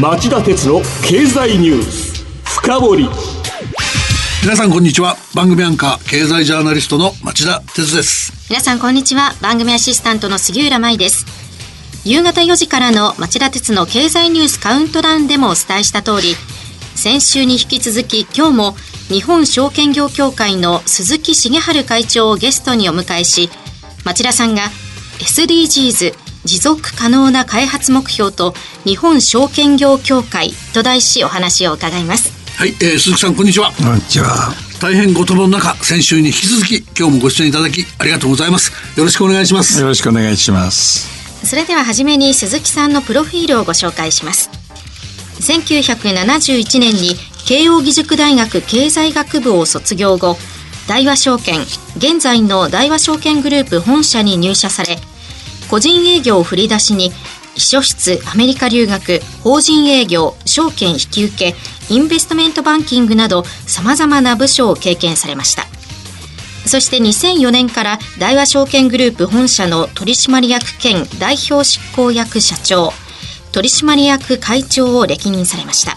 町田鉄の経済ニュース。深掘り。皆さんこんにちは。番組アンカー経済ジャーナリストの町田鉄です。皆さんこんにちは。番組アシスタントの杉浦舞です。夕方4時からの町田鉄の経済ニュースカウントダウンでもお伝えした通り先週に引き続き今日も日本証券業協会の鈴木茂春会長をゲストにお迎えし町田さんが SDGs 持続可能な開発目標と日本証券業協会と題しお話を伺います。はい、えー、鈴木さんこんにちは。こんにちは。大変ご多忙の中先週に引き続き今日もご出演いただきありがとうございます。よろしくお願いします。よろしくお願いします。それでは初めに鈴木さんのプロフィールをご紹介します。1971年に慶應義塾大学経済学部を卒業後大和証券現在の大和証券グループ本社に入社され個人営業を振り出しに秘書室アメリカ留学法人営業証券引き受けインベストメントバンキングなどさまざまな部署を経験されました。そして2004年から大和証券グループ本社の取締役兼代表執行役社長取締役会長を歴任されました。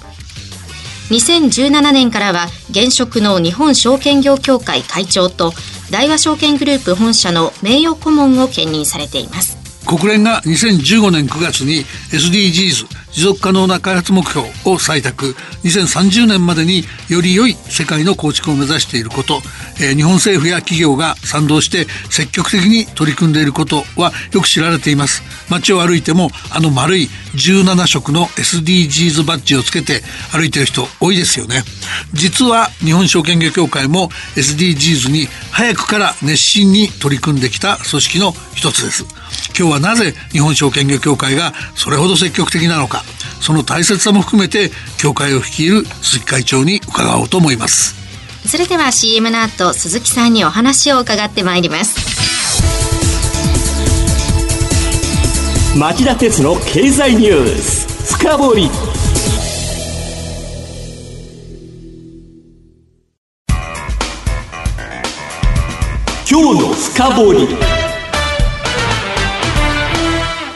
2017年からは現職の日本証券業協会会長と大和証券グループ本社の名誉顧問を兼任されています。国連が2015年9月に SDGs 持続可能な開発目標を採択。2030年までにより良い世界の構築を目指していること、えー、日本政府や企業が賛同して積極的に取り組んでいることはよく知られています。街を歩いてもあの丸い17色の SDGs バッジをつけて歩いてる人多いですよね。実は日本証券業協会も SDGs に早くから熱心に取り組んできた組織の一つです。今日はなぜ日本証券業協会がそれほど積極的なのか。その大切さも含めて協会を率いる鈴木会長に伺おうと思います。それでは CM の後鈴木さんにお話を伺ってまいります。町田鉄の経済ニュース深掘り。今日の深掘り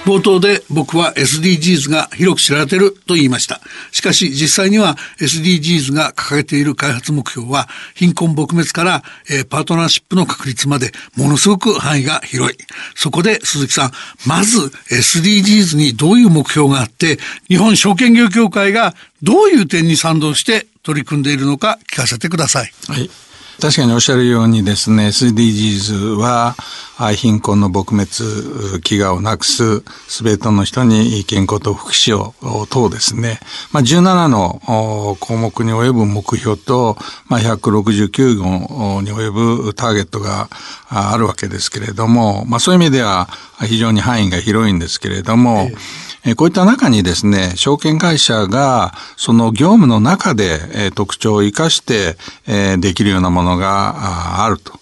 冒頭で僕は SDGs が広く知られていると言いました。しかし実際には SDGs が掲げている開発目標は貧困撲滅から、え、パートナーシップの確立までものすごく範囲が広い。そこで鈴木さん、まず SDGs にどういう目標があって、日本証券業協会がどういう点に賛同して取り組んでいるのか聞かせてください。はい。確かにおっしゃるようにですね、SDGs は貧困の撲滅、飢餓をなくす、すべての人に健康と福祉を等ですね、まあ、17の項目に及ぶ目標と、まあ、169号に及ぶターゲットがあるわけですけれども、まあ、そういう意味では非常に範囲が広いんですけれども、えーえ。こういった中にですね、証券会社がその業務の中で、特徴を生かして、できるようなものがあると。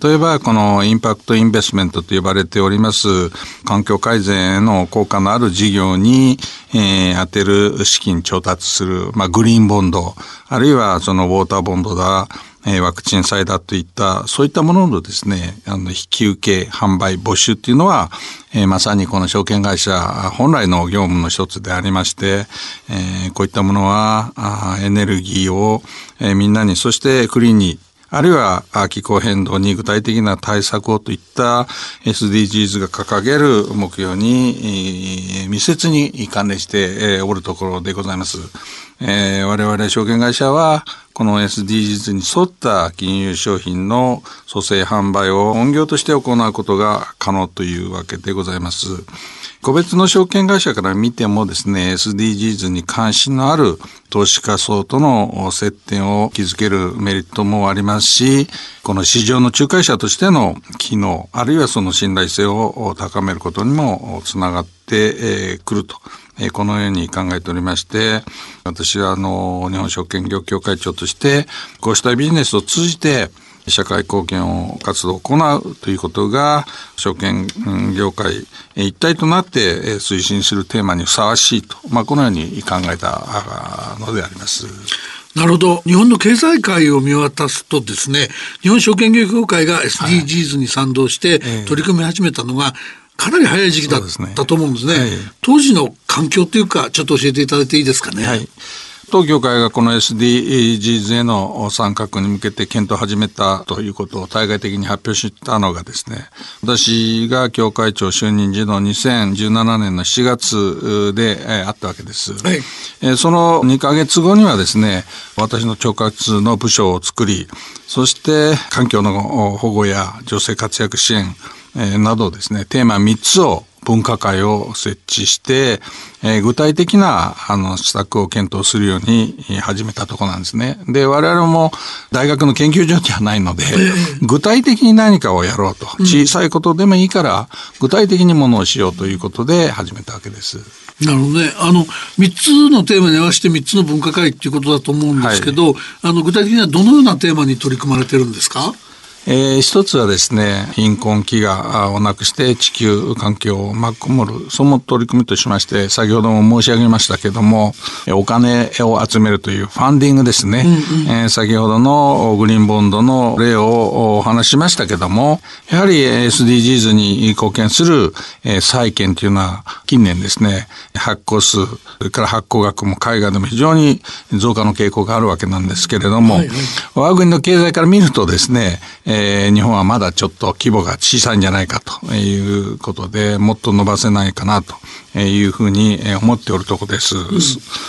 例えば、このインパクトインベスメントと呼ばれております、環境改善への効果のある事業に、えー、当てる資金調達する、まあ、グリーンボンド、あるいはそのウォーターボンドだ、え、ワクチン債だといった、そういったもののですね、あの、引き受け、販売、募集っていうのは、え、まさにこの証券会社本来の業務の一つでありまして、え、こういったものは、あエネルギーを、え、みんなに、そしてクリーンにあるいは気候変動に具体的な対策をといった SDGs が掲げる目標に密接に関連しておるところでございます。え我々証券会社はこの SDGs に沿った金融商品の蘇生販売を本業として行うことが可能というわけでございます。個別の証券会社から見てもですね、SDGs に関心のある投資家層との接点を築けるメリットもありますし、この市場の仲介者としての機能、あるいはその信頼性を高めることにもつながってくると。このように考えておりまして、私はあの、日本証券業協会長として、こうしたビジネスを通じて、社会貢献を活動を行うということが、証券業界一体となって推進するテーマにふさわしいと、まあ、このように考えたのであります。なるほど。日本の経済界を見渡すとですね、日本証券業協会が SDGs に賛同して取り組み始めたのが、かなり早い時期だったと思うんですね。すねはい、当時の環境というか、ちょっと教えていただいていいですかね。はい当協会がこの SDGs への参画に向けて検討を始めたということを対外的に発表したのがですね、私が協会長就任時の2017年の7月で、えあったわけです。はい、えその2ヶ月後にはですね、私の直轄の部署を作り、そして環境の保護や女性活躍支援、えなどですね、テーマ3つを分科会を設置して、えー、具体的なあの施策を検討するように始めたところなんですね。で、我々も大学の研究所じゃないので、具体的に何かをやろうと。小さいことでもいいから、具体的にものをしようということで始めたわけです。なるほどね。あの、3つのテーマに合わせて3つの分科会っていうことだと思うんですけど、はい、あの、具体的にはどのようなテーマに取り組まれてるんですか？えー、一つはですね、貧困飢餓をなくして地球環境を守る、その取り組みとしまして、先ほども申し上げましたけども、お金を集めるというファンディングですね。うんうん、えー、先ほどのグリーンボンドの例をお話しましたけども、やはり SDGs に貢献する、えー、債券というのは近年ですね、発行数、それから発行額も海外でも非常に増加の傾向があるわけなんですけれども、はいはい、我が国の経済から見るとですね、えー、日本はまだちょっと規模が小さいんじゃないかということで、もっと伸ばせないかなというふうに思っておるところです。うん、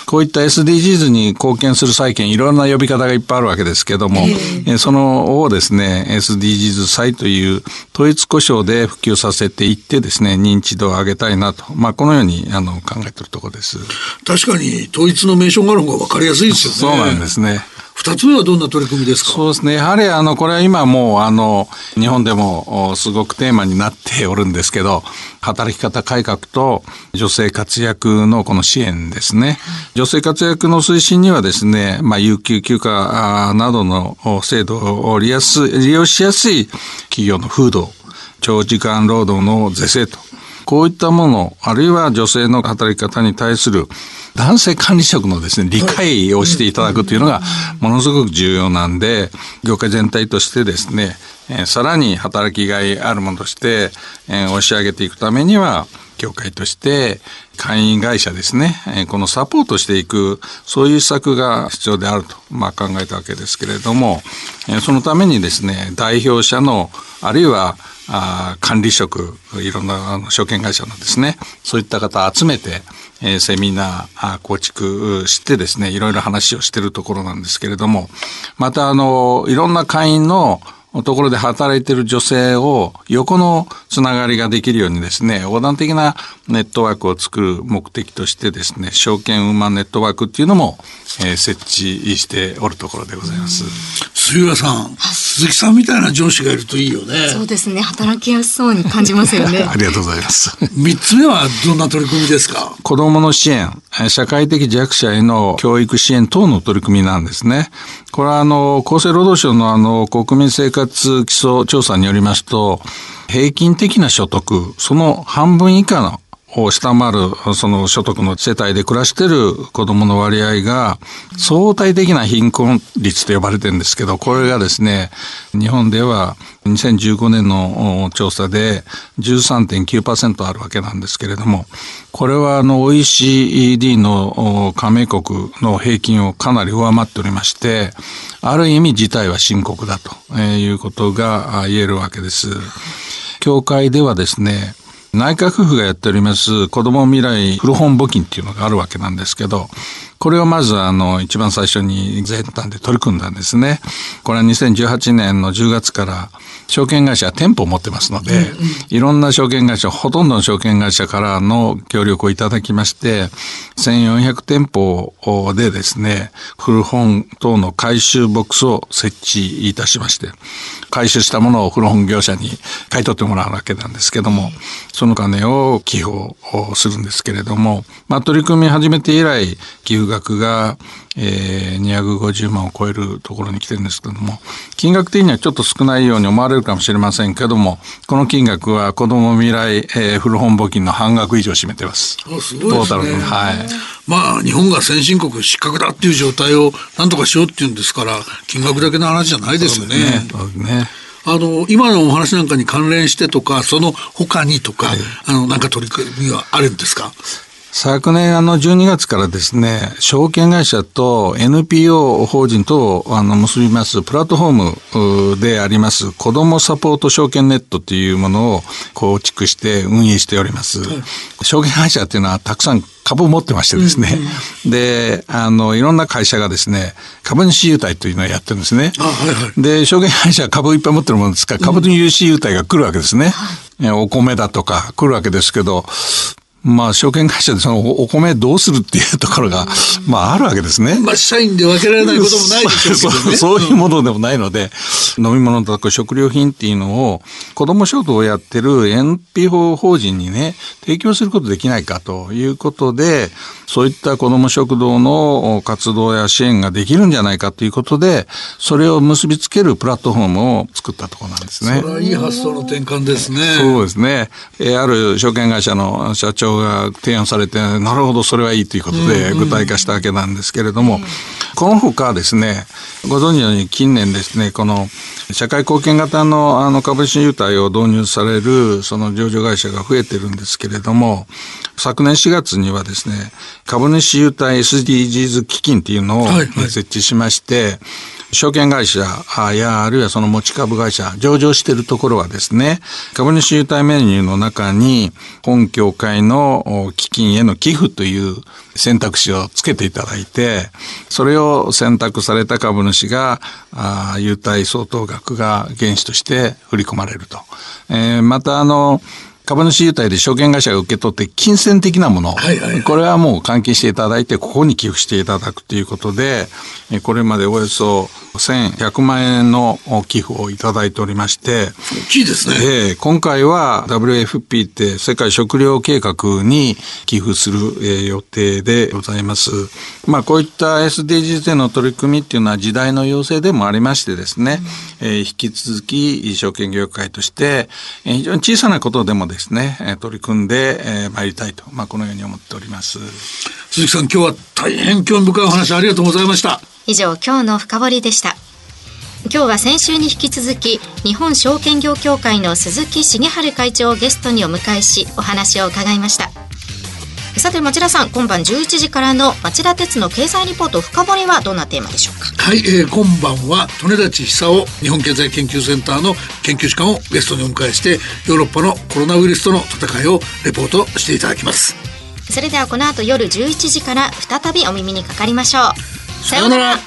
こういった SDGs に貢献する債券、いろんな呼び方がいっぱいあるわけですけども、えー、そのをですね、SDGs 債という統一故障で普及させていってですね、認知度を上げたいなと、まあ、このようにあの考えているところです。確かに統一の名称がある方が分かりやすいですよね。そうなんですね。二つ目はどんな取り組みですか？そうですね。やはりあの、これは今もうあの、日本でもすごくテーマになっておるんですけど、働き方改革と女性活躍のこの支援ですね。女性活躍の推進にはですね、まあ、有給休暇などの制度を利用しやすい企業の風土、長時間労働の是正とこういったもの、あるいは女性の働き方に対する男性管理職のですね、理解をしていただくというのがものすごく重要なんで、業界全体としてですね、えさらに働きがいあるものとして、え押し上げていくためには、協会として会員会社ですね、このサポートしていく、そういう施策が必要であると、まあ、考えたわけですけれども、そのためにですね、代表者の、あるいはあ管理職、いろんなあの証券会社のですね、そういった方集めて、えー、セミナー構築してですね、いろいろ話をしてるところなんですけれども、またあの、いろんな会員のところで働いている女性を横のつながりができるようにですね、横断的なネットワークを作る目的としてですね、証券ウーマンネットワークっていうのも、えー、設置しておるところでございます。杉浦さん、鈴木さんみたいな上司がいるといいよね。そうですね、働きやすそうに感じますよね。ありがとうございます。三つ目はどんな取り組みですか？子供の支援、社会的弱者への教育支援等の取り組みなんですね。これはあの、厚生労働省のあの、国民生活基礎調査によりますと、平均的な所得、その半分以下のを下回るその所得の世帯で暮らしている子供の割合が相対的な貧困率と呼ばれてるんですけど、これがですね、日本では2015年の調査で13.9%あるわけなんですけれども、これはあの OECD の加盟国の平均をかなり上回っておりまして、ある意味事態は深刻だということが言えるわけです。協会ではですね、内閣府がやっております子ども未来古本募金っていうのがあるわけなんですけど、これをまずあの一番最初に全端で取り組んだんですね。これは2018年の10月から証券会社は店舗を持ってますので、うんうん、いろんな証券会社、ほとんどの証券会社からの協力をいただきまして、1400店舗でですね、古本等の回収ボックスを設置いたしまして、回収したものを古本業者に買い取ってもらうわけなんですけども、その金を寄付をするんですけれども、まあ取り組み始めて以来、寄付額が、えー、250万を超えるところに来てるんですけども、金額的にはちょっと少ないように思われるかもしれませんけども、この金額は子ども未来、えー、古本募金の半額以上占めてます。すごいですね。トータルはい。まあ、日本が先進国失格だっていう状態をなんとかしようっていうんですから、金額だけの話じゃないですよね。ね。ねあの今のお話なんかに関連してとかその他にとか、はい、あのなんか取り組みはあるんですか？昨年あの12月からですね、証券会社と NPO 法人とあの結びますプラットフォームであります子どもサポート証券ネットというものを構築して運営しております。証券会社っていうのはたくさん株を持ってましてですね、うんうん、で、あの、いろんな会社がですね、株主優待というのをやってるんですね。はいはい、で、証券会社は株をいっぱい持ってるものですから、株主優待が来るわけですね。うん、お米だとか来るわけですけど、まあ、証券会社でそのお米どうするっていうところが、まあ、あるわけですね。まあ、社員で分けられないこともないでしょうけどね。そういうものでもないので、飲み物とか食料品っていうのを、子供食堂をやってる NPO 法人にね、提供することできないかということで、そういった子供食堂の活動や支援ができるんじゃないかということで、それを結びつけるプラットフォームを作ったところなんですね。それはいい発想の転換ですね。そうですね。えある証券会社の社長が提案されて、なるほど、それはいいということで具体化したわけなんですけれども、このほかですね、ご存知のように近年ですね、この社会貢献型のあの株主優待を導入されるその上場会社が増えてるんですけれども、昨年4月にはですね、株主優待 SDGs 基金っていうのを設置しまして、はいはい証券会社やあるいはその持ち株会社、上場しているところはですね、株主優待メニューの中に本協会の基金への寄付という選択肢をつけていただいて、それを選択された株主が、優待相当額が原資として振り込まれると。えー、またあの、株主優待で証券会社が受け取って金銭的なもの、はいはいはい、これはもう換金していただいて、ここに寄付していただくということで、これまでおよそ1100万円の寄付をいただいておりまして、大きいですね。え今回は WFP って世界食糧計画に寄付する予定でございます。まあこういった SDGs での取り組みっていうのは時代の要請でもありましてですね、うん、え引き続き証券業界として非常に小さなことでもですね、取り組んでまいりたいと、まあ、このように思っております。鈴木さん、今日は大変興味深いお話ありがとうございました。以上、今日の深掘りでした。今日は先週に引き続き日本証券業協会の鈴木茂春会長をゲストにお迎えしお話を伺いましたさて町田さん今晩11時からの町田鉄の経済リポート深掘りはどんなテーマでしょうか？はい、えー、今晩は利根立久夫日本経済研究センターの研究士官をゲストにお迎えしてヨーロッパのコロナウイルスとの戦いをレポートしていただきます。それではこの後夜11時から再びお耳にかかりましょう。さようなら